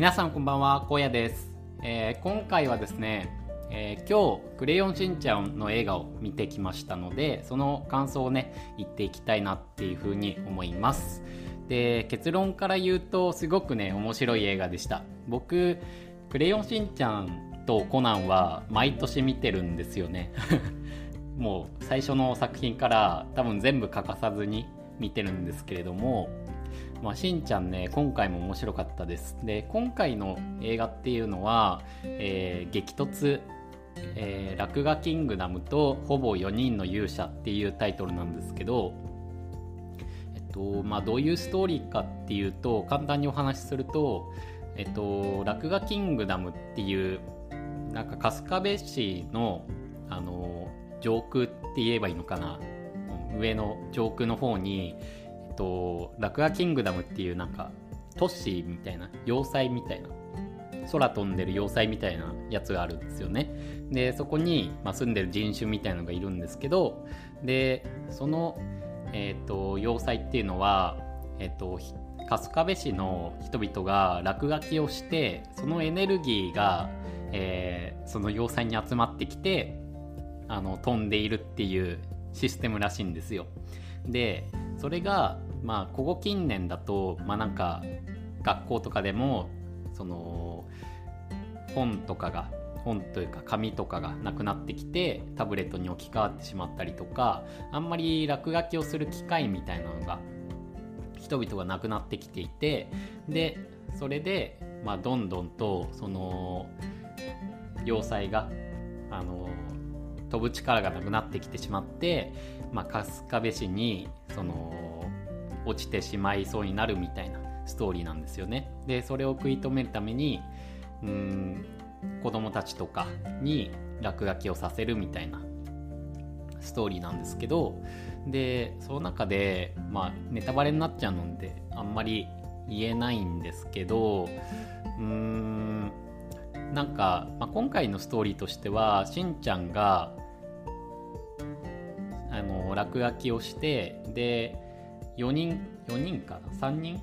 皆さんこんばんは、荒野です、えー、今回はですね、えー、今日、クレヨンしんちゃんの映画を見てきましたので、その感想をね、言っていきたいなっていうふうに思います。で、結論から言うと、すごくね、面白い映画でした。僕、クレヨンしんちゃんとコナンは毎年見てるんですよね。もう最初の作品から多分全部欠かさずに見てるんですけれども、まあ、しんちゃんね、今回も面白かったです。で、今回の映画っていうのは、えー、激突、えー、落書キングダムとほぼ4人の勇者っていうタイトルなんですけど、えっと、まあ、どういうストーリーかっていうと、簡単にお話しすると、えっと、落書キングダムっていう、なんか春日部市の、あの、上空って言えばいいのかな、上の上空の方に、と、ラクアキングダムっていうなんか、都市みたいな、要塞みたいな、空飛んでる要塞みたいなやつがあるんですよね。で、そこに、まあ、住んでる人種みたいのがいるんですけど、で、その、えっ、ー、と、要塞っていうのは、えっ、ー、と、春日部市の人々が落書きをして、そのエネルギーが、えー、その要塞に集まってきて、あの、飛んでいるっていうシステムらしいんですよ。で、それが、まあここ近年だとまあなんか学校とかでもその本とかが本というか紙とかがなくなってきてタブレットに置き換わってしまったりとかあんまり落書きをする機会みたいなのが人々がなくなってきていてでそれで、まあ、どんどんとその要塞があの飛ぶ力がなくなってきてしまって、まあ、春日部市にその落ちてしまいそうになるみたいなストーリーなんですよね。でそれを食い止めるためにうん子供たちとかに落書きをさせるみたいなストーリーなんですけどでその中でまあネタバレになっちゃうのであんまり言えないんですけどうーんなんか、まあ、今回のストーリーとしてはしんちゃんがあの落書きをしてで4人4人かな？3人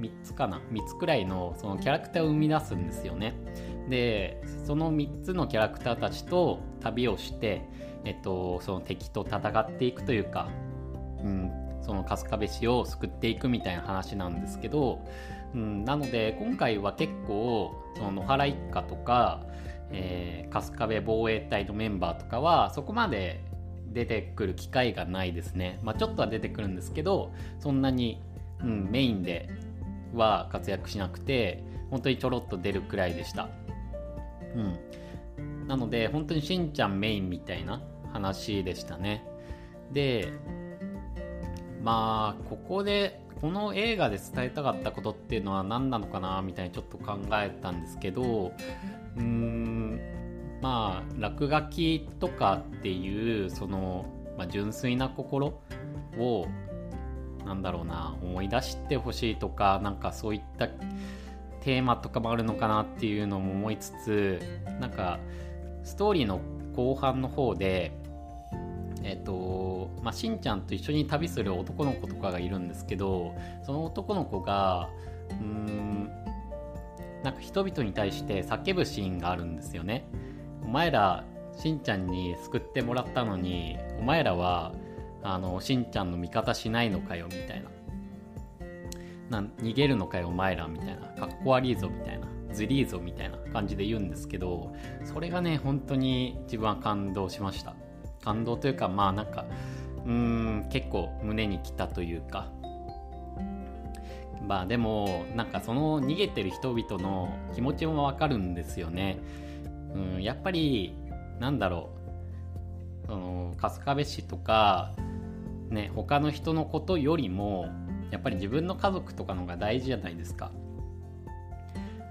？3つかな？3つくらいのそのキャラクターを生み出すんですよね。でその3つのキャラクターたちと旅をして、えっと、その敵と戦っていくというか、うん、その春日部市を救っていくみたいな話なんですけど、うん、なので今回は結構その野原一家とか、えー、春日部防衛隊のメンバーとかはそこまで出てくる機会がないですね。まあ、ちょっとは出てくるんですけど、そんなに、うん、メインでは活躍しなくて、本当にちょろっと出るくらいでした。うん。なので、本当にしんちゃんメインみたいな話でしたね。で、まあ、ここで、この映画で伝えたかったことっていうのは何なのかなみたいにちょっと考えたんですけど、うーん、まあ落書きとかっていうその、まあ、純粋な心をなんだろうな思い出してほしいとかなんかそういったテーマとかもあるのかなっていうのも思いつつなんかストーリーの後半の方でえっ、とまあしんちゃんと一緒に旅する男の子とかがいるんですけどその男の子がうーんなんか人々に対して叫ぶシーンがあるんですよね。お前らしんちゃんに救ってもらったのにお前らはあのしんちゃんの味方しないのかよみたいな。な逃げるのかよお前らみたいな。かっこ悪いぞみたいな。ずりーぞみたいな感じで言うんですけどそれがね本当に自分は感動しました。感動というかまあなんかうーん結構胸にきたというか。まあでもなんかその逃げてる人々の気持ちもわかるんですよね。うん、やっぱりなんだろう。その春日部市とかね他の人のことよりもやっぱり自分の家族とかのが大事じゃないですか。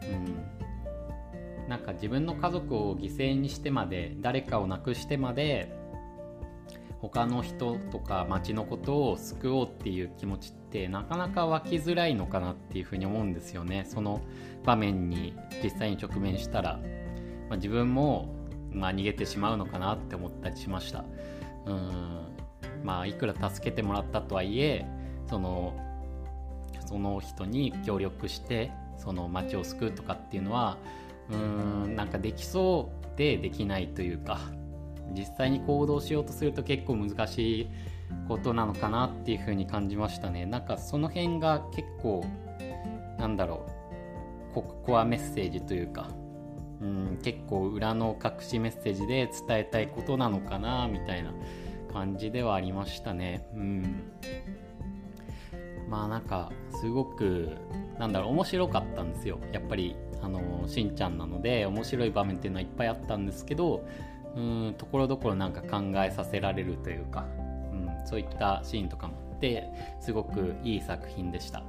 うん、なんか自分の家族を犠牲にしてまで誰かを亡くしてまで他の人とか町のことを救おうっていう気持ちってなかなか湧きづらいのかなっていうふうに思うんですよね。その場面に実際に直面したら。まあ、自分も、まあ、逃げてしまうのかなって思ったりしました。うん。まあいくら助けてもらったとはいえそのその人に協力してその街を救うとかっていうのはうんなんかできそうでできないというか実際に行動しようとすると結構難しいことなのかなっていうふうに感じましたね。なんかその辺が結構なんだろうココアメッセージというかうん結構裏の隠しメッセージで伝えたいことなのかなみたいな感じではありましたね。うん。まあなんかすごくなんだろう面白かったんですよ。やっぱりあのしんちゃんなので面白い場面っていうのはいっぱいあったんですけどうんところどころなんか考えさせられるというか、うん、そういったシーンとかもあってすごくいい作品でした。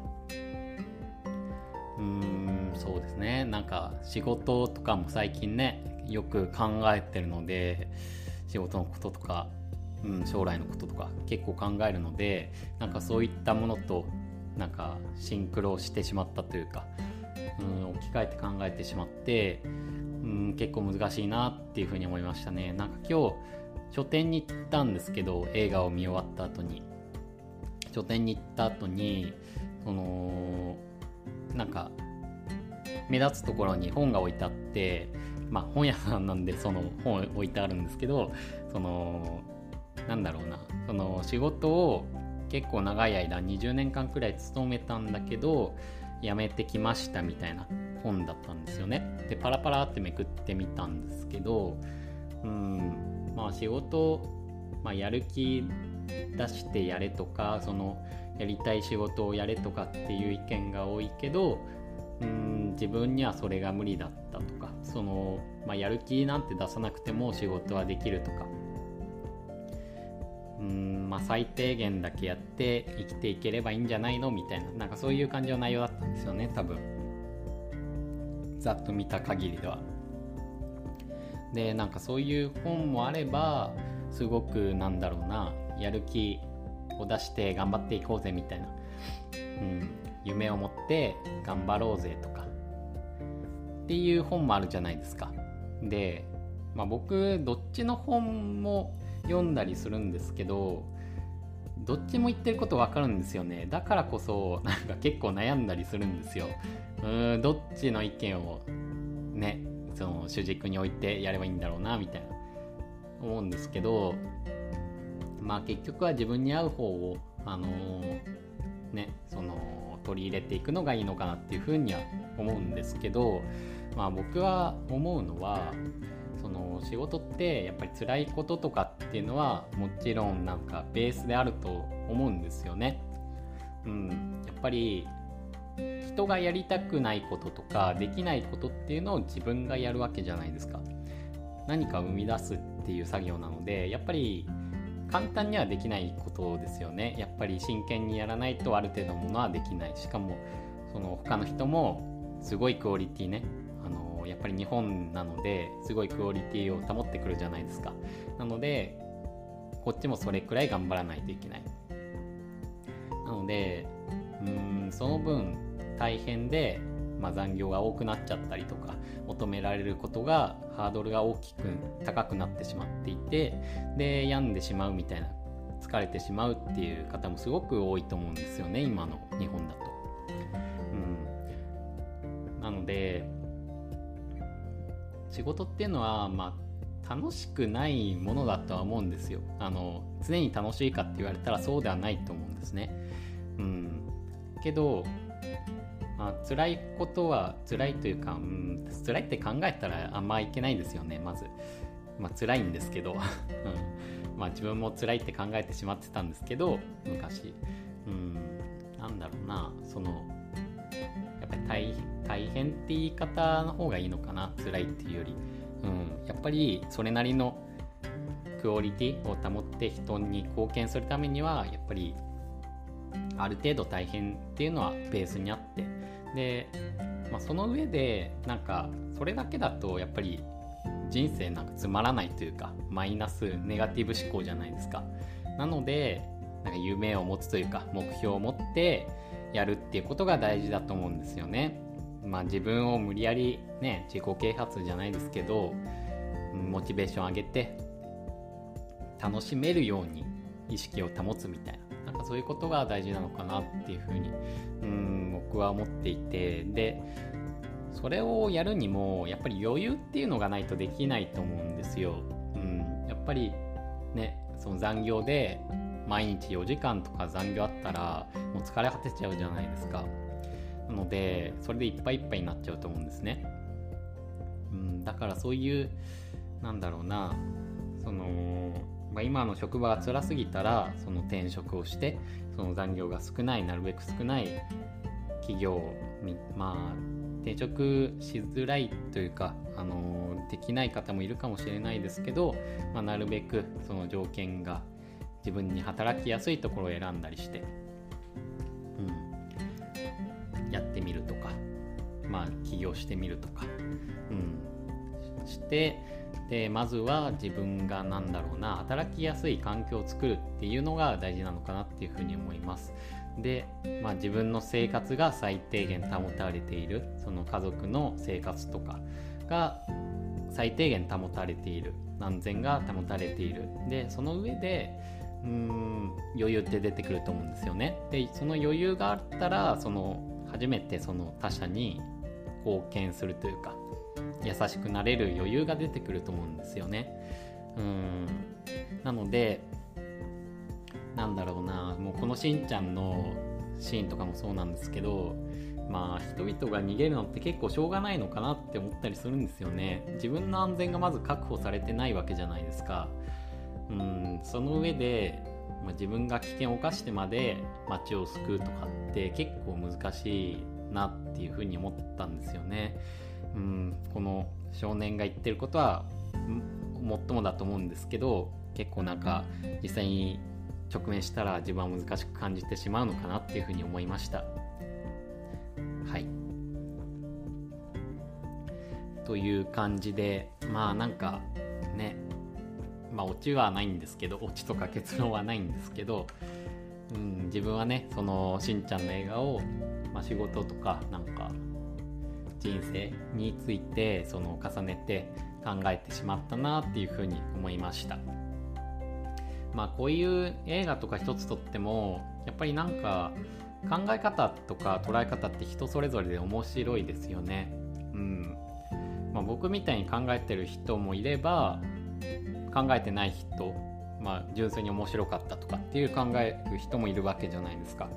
うん。そうですね。なんか仕事とかも最近ねよく考えてるので仕事のこととか、うん、将来のこととか結構考えるのでなんかそういったものとなんかシンクロしてしまったというか、うん、置き換えて考えてしまってうん結構難しいなっていうふうに思いましたね。なんか今日書店に行ったんですけど映画を見終わった後に。書店に行った後にそのなんか目立つところに本が置いてあってまあ本屋さんなんでその本置いてあるんですけどそのなんだろうなその仕事を結構長い間20年間くらい勤めたんだけど辞めてきましたみたいな本だったんですよね。でパラパラってめくってみたんですけどうんまあ仕事、まあ、やる気出してやれとかそのやりたい仕事をやれとかっていう意見が多いけどうん自分にはそれが無理だったとかその、まあ、やる気なんて出さなくても仕事はできるとか。うんまあ最低限だけやって生きていければいいんじゃないの？みたいな。なんかそういう感じの内容だったんですよね多分。ざっと見た限りでは。でなんかそういう本もあればすごくなんだろうなやる気を出して頑張っていこうぜみたいな、うん、夢を持って頑張ろうぜとか。っていう本もあるじゃないですか。で、まあ、僕どっちの本も読んだりするんですけどどっちも言ってること分かるんですよね。だからこそなんか結構悩んだりするんですよ。うーんどっちの意見をねその主軸に置いてやればいいんだろうなみたいな。思うんですけどまあ結局は自分に合う方をあのー、ねその取り入れていくのがいいのかなっていうふうには思うんですけどまあ僕は思うのはその仕事ってやっぱり辛いこととかっていうのはもちろんなんかベースであると思うんですよね。うん、やっぱり人がやりたくないこととかできないことっていうのを自分がやるわけじゃないですか。何か生み出すっていう作業なのでやっぱり簡単にはできないことですよね。やっぱり真剣にやらないとある程度ものはできない。しかもその他の人もすごいクオリティねあのやっぱり日本なのですごいクオリティを保ってくるじゃないですかなのでこっちもそれくらい頑張らないといけないなのでうんその分大変で、まあ、残業が多くなっちゃったりとか求められることがハードルが大きく高くなってしまっていてで病んでしまうみたいな疲れてしまうっていう方もすごく多いと思うんですよね今の日本だと。うん、なので仕事っていうのは、まあ、楽しくないものだとは思うんですよ。あの常に楽しいかって言われたらそうではないと思うんですね。うん。けど、あ辛いことは辛いというか、うん、辛いって考えたらあんまいけないんですよねまず。まあ辛いんですけど、うん、まあ自分も辛いって考えてしまってたんですけど昔。うん。なんだろうな。そのやっぱり大大変って言い方の方がいいのかな。辛いっていうより、うん、やっぱりそれなりのクオリティを保って人に貢献するためにはやっぱりある程度大変っていうのはベースにあってで、まあ、その上でなんかそれだけだとやっぱり人生なんかつまらないというかマイナスネガティブ思考じゃないですか。なのでなんか夢を持つというか目標を持ってやるっていうことが大事だと思うんですよね。まあ自分を無理やりね自己啓発じゃないですけどモチベーション上げて楽しめるように意識を保つみたいな。かそういうことが大事なのかなっていうふうにうん僕は思っていてでそれをやるにもやっぱり余裕っていうのがないとできないと思うんですよ。うん、やっぱりねその残業で毎日4時間とか残業あったらもう疲れ果てちゃうじゃないですか。なのでそれでいっぱいいっぱいになっちゃうと思うんですね。うん、だからそういうなんだろうなその、まあ、今の職場が辛すぎたらその転職をしてその残業が少ないなるべく少ない企業にまあ転職しづらいというか、あのできない方もいるかもしれないですけど、まあ、なるべくその条件が自分に働きやすいところを選んだりして、うん、やってみるとか、まあ、起業してみるとか、うん、してでまずは自分が何だろうな働きやすい環境を作るっていうのが大事なのかなっていうふうに思います。で、まあ、自分の生活が最低限保たれているその家族の生活とかが最低限保たれている安全が保たれているでその上でうーん余裕って出てくると思うんですよねでその余裕があったらその初めてその他者に貢献するというか優しくなれる余裕が出てくると思うんですよね。うん。なのでなんだろうな。もうこのしんちゃんのシーンとかもそうなんですけどまあ人々が逃げるのって結構しょうがないのかなって思ったりするんですよね。自分の安全がまず確保されてないわけじゃないですか。うん。その上で、ま、自分が危険を冒してまで街を救うとかって結構難しいなっていうふうに思ったんですよね。うんこの少年が言ってることは最もだと思うんですけど結構なんか実際に直面したら自分は難しく感じてしまうのかなっていうふうに思いました。はい。という感じでまあなんかね。まあオチはないんですけどオチとか結論はないんですけど、うん、自分はねそのしんちゃんの映画を、まあ、仕事とかなんか人生についてその重ねて考えてしまったなっていうふうに思いました。まあこういう映画とか一つとってもやっぱりなんか考え方とか捉え方って人それぞれで面白いですよね。うんまあ、僕みたいに考えてる人もいれば考えてない人、まあ、純粋に面白かったとかっていう考える人もいるわけじゃないですか。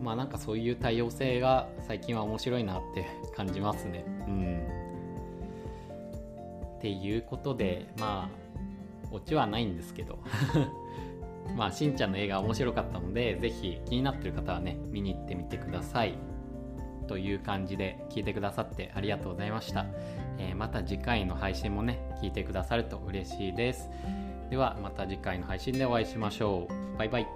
まあなんかそういう多様性が最近は面白いなって感じますね。うん。っていうことでまあオチはないんですけど。まあしんちゃんの映画面白かったのでぜひ気になってる方はね見に行ってみてください。という感じで聞いてくださってありがとうございました、えー、また次回の配信もね聞いてくださると嬉しいです。ではまた次回の配信でお会いしましょう。バイバイ。